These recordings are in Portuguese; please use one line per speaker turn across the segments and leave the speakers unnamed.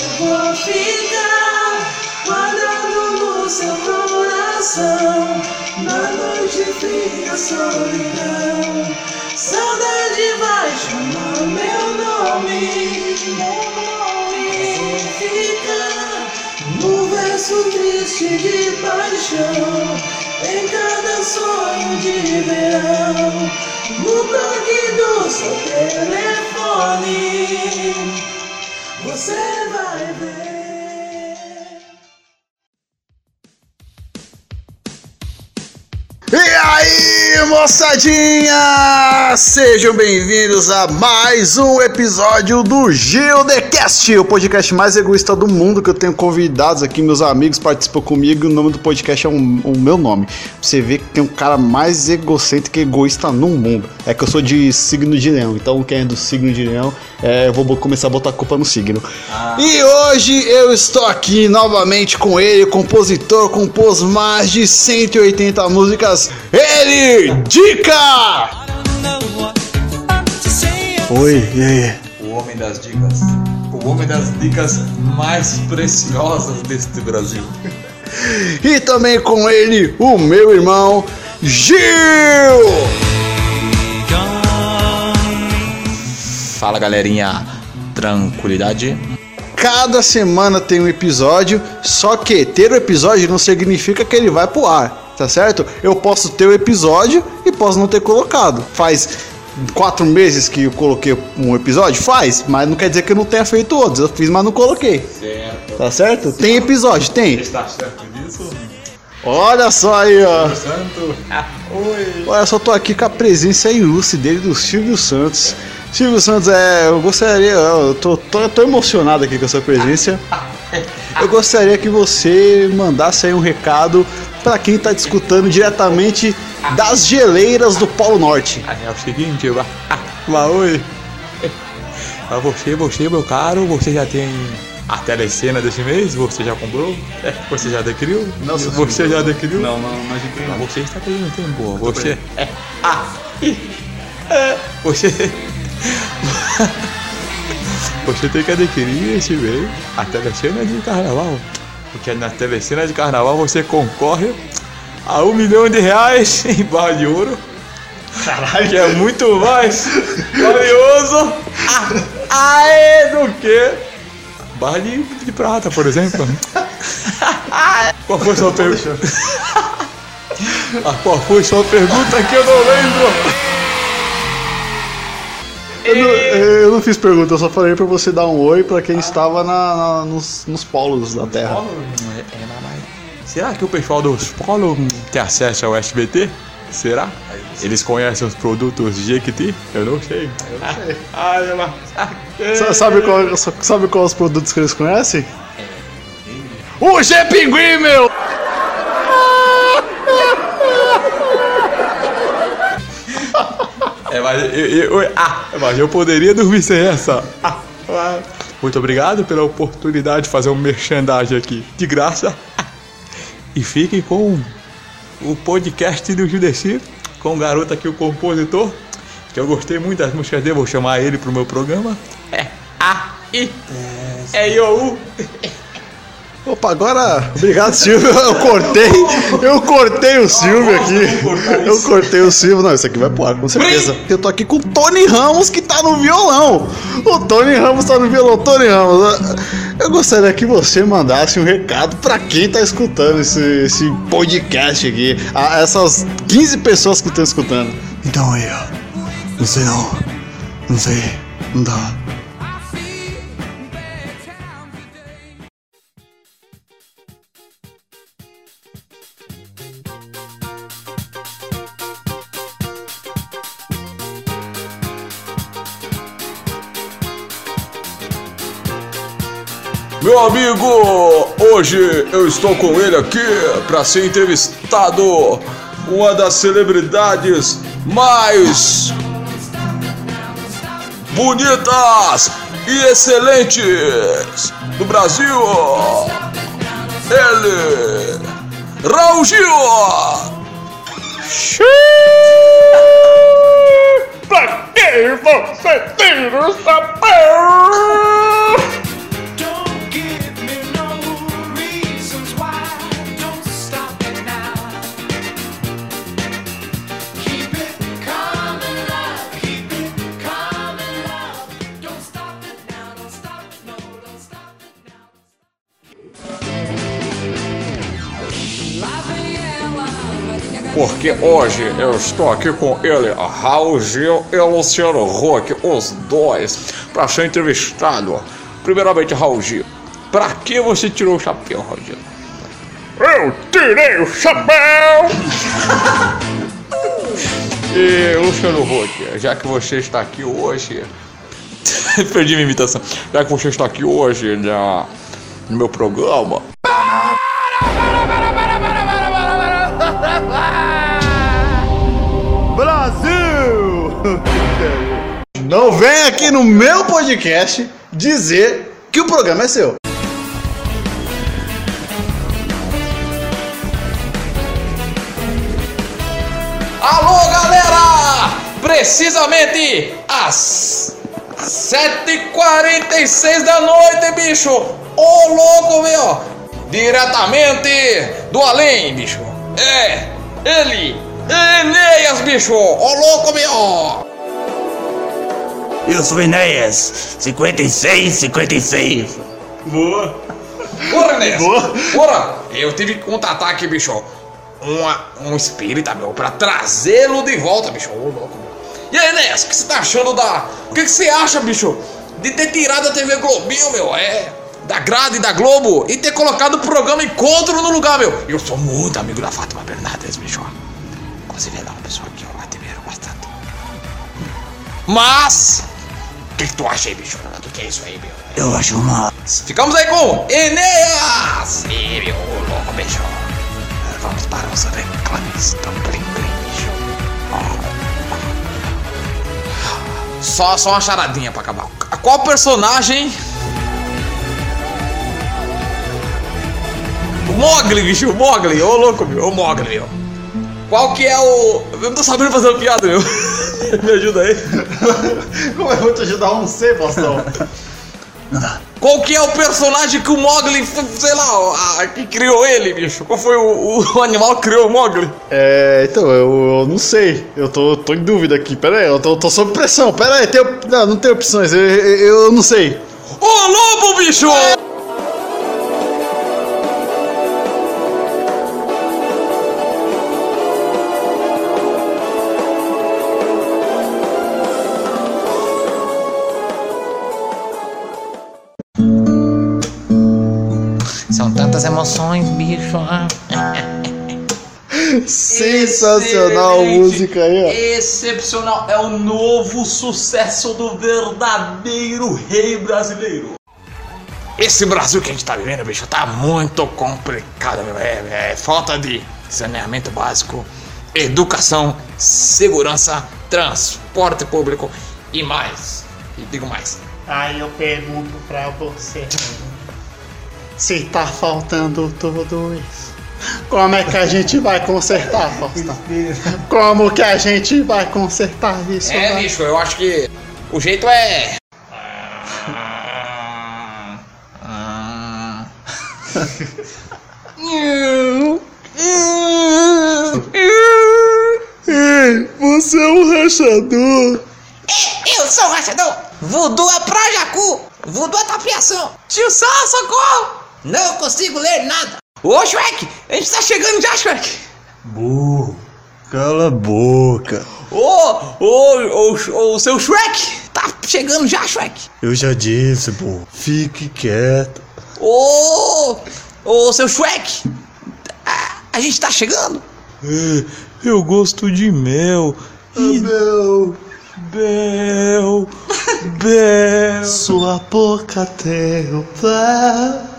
Eu vou ficar guardando no seu coração. Na noite fria, solidão. Saudade vai chamar meu nome. Vou ficar no verso triste de paixão. Em cada sonho de verão. No toque do seu telefone. Você vai ver.
E aí, moçadinha! Sejam bem-vindos a mais um episódio do GildeCast, o podcast mais egoísta do mundo, que eu tenho convidados aqui, meus amigos participam comigo, e o nome do podcast é um- o meu nome. Pra você ver que tem um cara mais egocêntrico e egoísta no mundo. É que eu sou de signo de leão, então quem é do signo de leão, é, eu vou começar a botar a culpa no signo. E hoje eu estou aqui novamente com ele, compositor, compôs mais de 180 músicas, ele, Dica! Oi, e aí?
O homem das dicas. O homem das dicas mais preciosas deste Brasil.
E também com ele, o meu irmão, Gil!
Fala galerinha, tranquilidade?
Cada semana tem um episódio, só que ter o episódio não significa que ele vai pro ar, tá certo? Eu posso ter o episódio e posso não ter colocado. Faz quatro meses que eu coloquei um episódio? Faz, mas não quer dizer que eu não tenha feito outros. Eu fiz, mas não coloquei.
Certo.
Tá certo? Tem episódio, tem.
Está certo disso?
Olha só aí, ó.
Santo. Oi.
Olha, só tô aqui com a presença ilustre dele, do Silvio Santos. Silvio Santos, é, eu gostaria, eu tô, tô, tô emocionado aqui com a sua presença. Eu gostaria que você mandasse aí um recado pra quem tá te escutando diretamente das geleiras do Polo Norte.
É o seguinte. Mas oi. Pra você, você, meu caro, você já tem a telecena desse mês? Você já comprou? É, você já adquiriu?
Não,
Você já adquiriu?
Não, não, não adquiri.
Mas você está perdendo tempo. Você. É. Ah! é, Você. Você tem que adquirir esse mês a telecena de carnaval. Porque na telecena de carnaval você concorre a um milhão de reais em barra de ouro. Caralho! Que é muito mais valioso ah, aê, do que barra de, de prata, por exemplo. Qual foi sua pergunta? Ah, qual foi sua pergunta que eu não lembro?
Eu não, eu não fiz pergunta, eu só falei pra você dar um oi pra quem estava na, na- nos, nos polos da Terra.
É, é, Será que o pessoal dos polos tem acesso ao SBT? Será? Eles conhecem os produtos Jequiti? Eu não sei. Eu não sei. Ai, ela...
Sa- Sabe qual, sabe qual os produtos que eles conhecem? O G Pinguim, meu!
Mas eu, eu- ah, mas eu poderia dormir sem essa. Ah, ah. Muito obrigado pela oportunidade de fazer um merchandising aqui de graça. E fiquem com o podcast do Judeci, com o garoto aqui, o compositor, que eu gostei muito das músicas dele, vou chamar ele pro meu programa. É A, I, é I, O, U.
Opa, agora. Obrigado, Silvio. Eu cortei. Eu cortei o Silvio aqui. Eu cortei o Silvio. Não, isso aqui vai pro ar, com certeza. Eu tô aqui com o Tony Ramos, que tá no violão. O Tony Ramos tá no violão. Tony Ramos, eu gostaria que você mandasse um recado pra quem tá escutando esse, esse podcast aqui. A essas 15 pessoas que estão escutando. Então aí, ó. Não sei não. Não sei. Não dá.
Meu amigo, hoje eu estou com ele aqui para ser entrevistado, uma das celebridades mais bonitas e excelentes do Brasil. Ele, Raul Gil. Pra que você tira o chapéu? Porque hoje eu estou aqui com ele, Raul Gil e Luciano Huck, os dois, para ser entrevistado. Primeiramente, Raul Gil, pra que você tirou o chapéu, Raul Gil? Eu tirei o chapéu! e Luciano Huck, já que você está aqui hoje. Perdi minha imitação. Já que você está aqui hoje na, no meu programa.
Não vem aqui no meu podcast dizer que o programa é seu.
Alô, galera! Precisamente às 7h46 da noite, bicho! Ô, louco, meu! Diretamente do além, bicho! É, ele, Enéas, bicho! Ô, louco, meu!
Eu sou Enéas, 56, 56.
Boa! Porra, Enéas! Porra! Eu tive que contratar aqui, bicho, uma, um espírita, meu, pra trazê-lo de volta, bicho. Ô, louco, meu. E aí, Enéas, o que você tá achando da. O que que você acha, bicho, de ter tirado a TV Globinho, meu? É. Da grade da Globo e ter colocado o programa Encontro no lugar, meu. Eu sou muito amigo da Fátima Bernardes, bicho. Inclusive, ela é uma pessoa que eu admiro bastante. Mas. Que, que tu acha aí, bicho? O que é isso aí, meu?
Eu acho uma.
Ficamos aí com Enéas! E meu louco, bicho. Vamos para os reclames do bicho. Só, só uma charadinha pra acabar. Qual personagem. O Mogli, bicho, o Mogli, ô louco, meu, o Mogli, meu. Qual que é o. Eu não tô sabendo fazer piada, meu. Me ajuda aí.
Como eu vou te ajudar? Eu não sei, Faustão.
Qual que é o personagem que o Mogli, sei lá, a- que criou ele, bicho? Qual foi o, o animal que criou o Mogli?
É, então, eu, eu não sei. Eu tô, tô em dúvida aqui. Pera aí, eu tô, tô sob pressão. Pera aí, tem, não, não tem opções. Eu, eu, eu não sei.
O lobo, bicho! São emoções, bicho.
Sensacional
Excelente.
música aí, ó.
Excepcional. É o novo sucesso do verdadeiro rei brasileiro. Esse Brasil que a gente tá vivendo, bicho, tá muito complicado, meu. É, é falta de saneamento básico, educação, segurança, transporte público e mais. E digo mais.
Aí eu pergunto pra você: se tá faltando tudo isso, como é que a gente vai consertar, Faustão? Como que a gente vai consertar isso?
É,
vai?
bicho, eu acho que o jeito é.
Ei, você é um rachador.
Eu sou o rachador! Voodoo é pra Jacu! Voodoo é tapiação! Tio Sam, socorro! Não consigo ler nada! Ô Shrek! A gente tá chegando já, Shrek!
Burro. Cala a boca.
Ô, ô, ô, ô, seu Shrek!
Tá chegando já, Shrek!
Eu já disse, burro. Fique quieto.
Ô! Ô, seu Shrek! A, a gente tá chegando!
É, eu gosto de mel. E
Meu,
Bel, Bel.
sua boca tem o pé.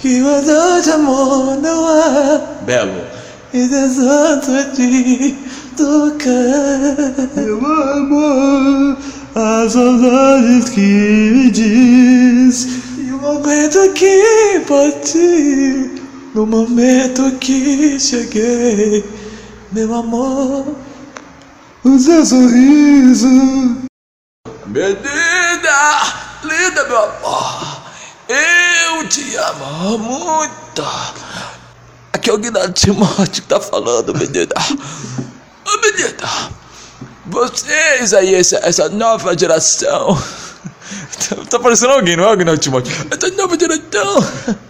Que uma dor de amor não há. Belo. E desanto de tocar.
Meu amor, as saudades que me diz.
E o momento que parti, no momento que cheguei, meu amor.
O seu sorriso.
Menina, linda, meu amor. Eu te amo muito. Aqui é o Guinaldo Timóteo que tá falando, menina. Ô, menina, vocês aí, essa, essa nova geração. Tá, tá parecendo alguém, não é o Guinaldo Timóteo? Essa nova geração.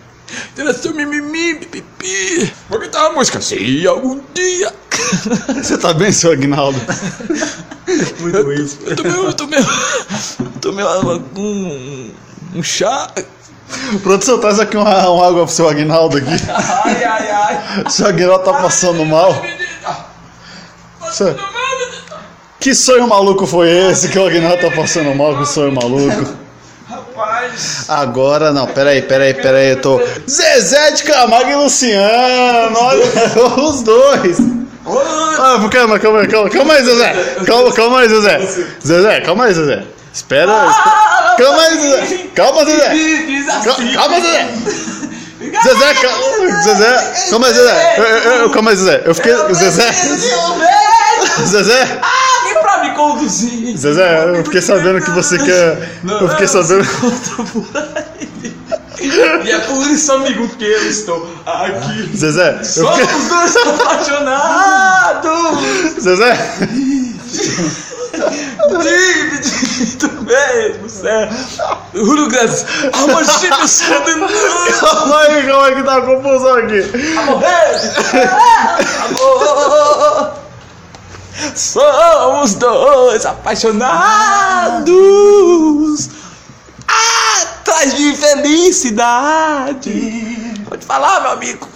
Geração mimimi, pipipi. Que cantar a música. Se algum dia.
Você tá bem, seu Agnaldo?
Muito ruim. Eu tomei, eu tomei, eu tomei um, um chá.
Produção, traz aqui uma, uma água pro seu Agnaldo aqui.
Ai, ai, ai.
Seu Agnaldo tá passando mal. Seu- Que sonho maluco foi esse que o Agnaldo tá passando mal? Que sonho maluco.
Rapaz.
Agora não, peraí, peraí, peraí, eu tô. Zezé de Camargo e Luciano, olha os dois. Ah, calma, calma, calma, calma aí, Zezé. Calma, calma aí, Zezé. Zezé, calma aí, Zezé. Espera, espera. Calma aí, Zezé. Calma, Zezé.
Assim.
Calma, Zezé. Zezé, calma, Zezé. Calma aí, Zezé. Eu- eu- eu- Calma aí, Zezé. Eu fiquei. Zezé. Zezé.
Vem pra me conduzir.
Zezé, eu fiquei sabendo que você quer. Eu fiquei sabendo.
E é por isso, amigo, que eu estou aqui.
Zezé, eu
Somos
fiquei.
dois apaixonados.
Zezé.
Dito mesmo, certo? Rugas, amor de Amor,
Calma aí, calma aí que tá confusão aqui.
amor. Somos dois apaixonados atrás de felicidade. Pode falar, meu amigo.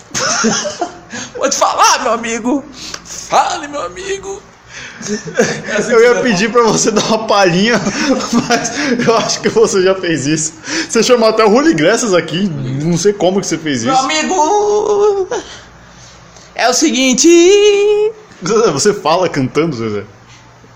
Pode falar, meu amigo. Fale, meu amigo.
Eu ia pedir pra você dar uma palhinha, mas eu acho que você já fez isso. Você chamou até o Holy Graças aqui, não sei como que você fez
Meu
isso.
amigo. É o seguinte.
Zezé, Você fala cantando, Zezé?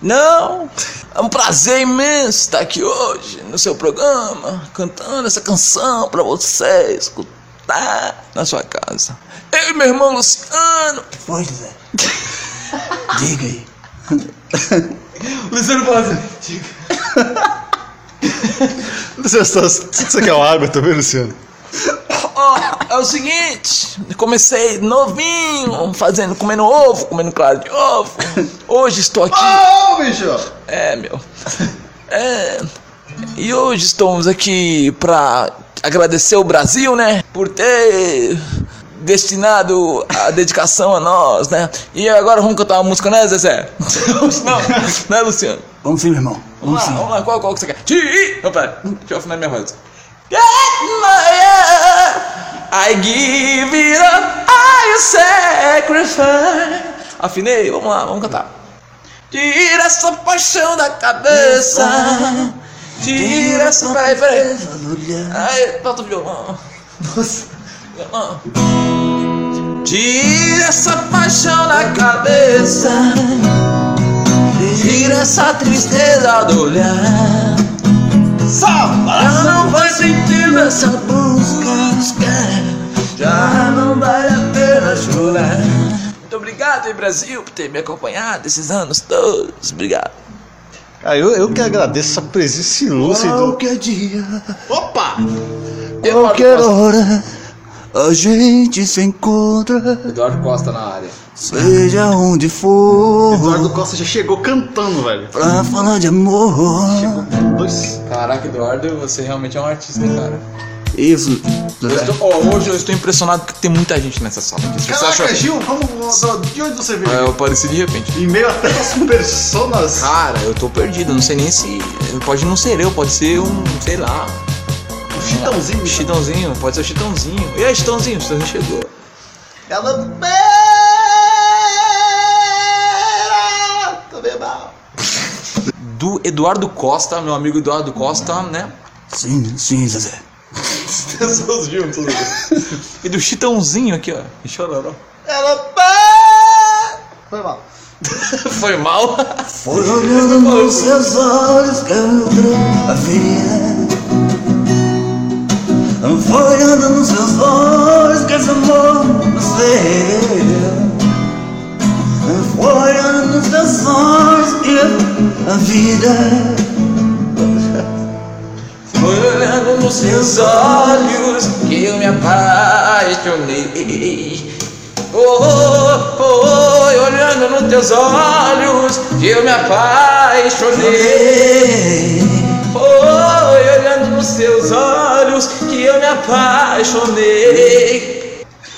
Não, é um prazer imenso estar aqui hoje no seu programa, cantando essa canção pra você escutar na sua casa. Eu e meu irmão Luciano.
Foi, Zé. Diga aí.
Luciano fala assim.
Você, está- você quer uma água também, Luciano?
Ó, é o seguinte, comecei novinho, fazendo, comendo ovo, comendo claro de ovo. Hoje estou aqui.
Ô, bicho!
É, meu. É. E hoje estamos aqui pra agradecer o Brasil, né? Por ter destinado a dedicação a nós, né? E agora vamos cantar uma música, né, Zezé? Não, né, Luciano?
Vamos sim, meu irmão.
Vamos
Vamos
lá,
sim.
vamos lá, qual, qual que você quer? Ti! Não, pera, deixa eu afinar minha voz. Get my I give it up, I sacrifice. Afinei, vamos lá, vamos cantar. Tira essa paixão da cabeça. Tira essa. Peraí, peraí. Aí, falta o violão. Nossa. Violão. Tira essa paixão da cabeça. Tira essa tristeza do olhar. Já não faz sentido essa busca. Já não vale a pena chorar. Muito obrigado, hein, Brasil, por ter me acompanhado esses anos todos. Obrigado.
Ah, eu, eu que agradeço essa presença ilustre do.
Qualquer dia,
Opa!
qualquer hora, a gente se encontra,
Eduardo Costa na área.
seja onde for,
Eduardo Costa já chegou cantando, velho.
pra falar de amor.
Dois.
Caraca, Eduardo, você realmente é um artista, hein, cara.
Isso,
Eu estou- ó, hoje eu estou impressionado porque tem muita gente nessa sala. Você
Caraca,
acha-
Gil, vamos. De onde você veio?
É, eu apareci de repente.
Em meio a tantas personas.
Cara, eu tô perdido, não sei nem se. Pode não ser eu, pode ser um, sei lá.
Chitãozinho.
Chitãozinho, pode ser o Chitãozinho. E aí, Chitãozinho, o Chitãozinho chegou.
Ela. Tô bem mal.
Do Eduardo Costa, meu amigo Eduardo Costa, né?
sim, sim, Zezé.
Seus juntos.
E do Chitãozinho aqui, ó. E chororó.
Ela. Foi mal.
Foi mal?
Foi olhando nos seus olhos que eu havia. Foi olhando nos seus olhos que esse amor nos veio. Foi olhando nos seus olhos que a vida.
Foi olhando nos seus olhos que eu me apaixonei. Oh, oh, oh, olhando nos teus olhos que eu me apaixonei. Foi nos seus olhos que eu me apaixonei.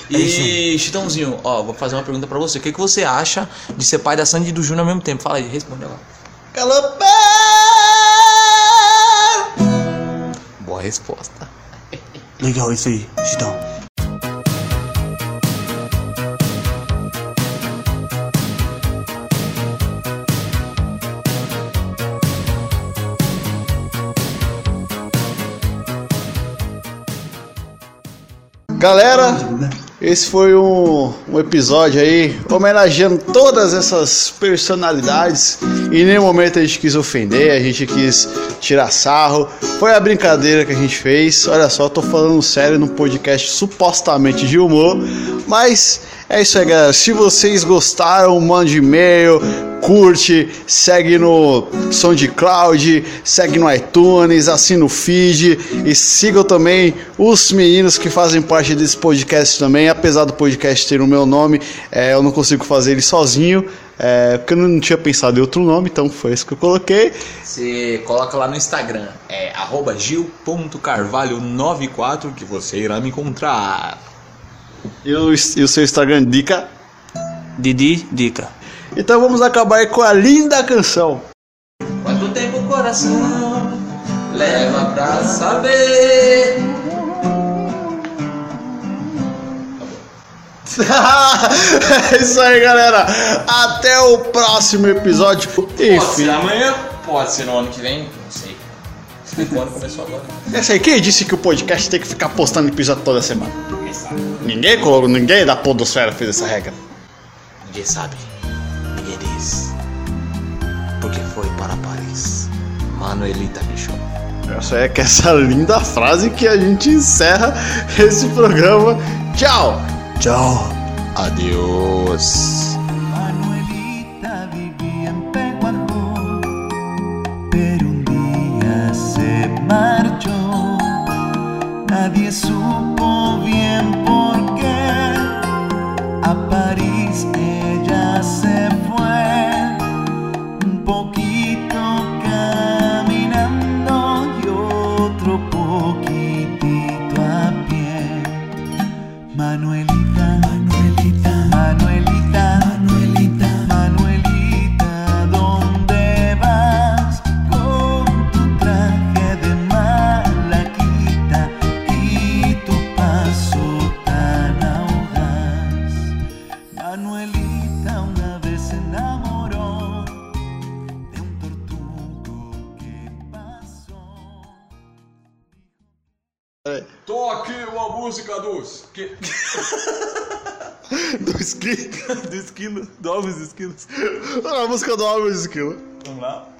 E, Chitãozinho, ó, vou fazer uma pergunta pra você. O que, que você acha de ser pai da Sandy e do Júnior ao mesmo tempo? Fala aí, responde agora.
Galopé!
Boa resposta.
Legal isso aí, Chitão.
Galera, esse foi um, um episódio aí homenageando todas essas personalidades. Em nenhum momento a gente quis ofender, a gente quis tirar sarro. Foi a brincadeira que a gente fez. Olha só, eu tô falando sério num podcast supostamente de humor. Mas é isso aí, galera. Se vocês gostaram, mande e-mail, curte, segue no SoundCloud, segue no iTunes, assina o feed e sigam também os meninos que fazem parte desse podcast também. Apesar do podcast ter o meu nome, é, eu não consigo fazer ele sozinho, é, porque eu não tinha pensado em outro nome, então foi isso que eu coloquei.
Você coloca lá no Instagram, é arroba gil.carvalho94 que você irá me encontrar.
E o, e o seu Instagram dica.
Didi, dica.
Então vamos acabar com a linda canção.
Quanto tempo o coração leva pra saber?
é isso aí, galera. Até o próximo episódio.
Pode ser amanhã, pode ser no ano que vem, ano começou agora.
Essa aí, quem disse que o podcast tem que ficar postando episódio toda semana?
Ninguém sabe.
Ninguém colocou, ninguém da podosfera fez essa regra.
Ninguém sabe. Ninguém diz. Porque foi para Paris. Manuelita Bichon.
Essa é que essa linda frase que a gente encerra esse programa. Tchau!
Tchau.
Adeus.
Jesús. Esquilo. Do esquilo. Alves Esquilos. A música do Alves Esquilo.
Vamos lá.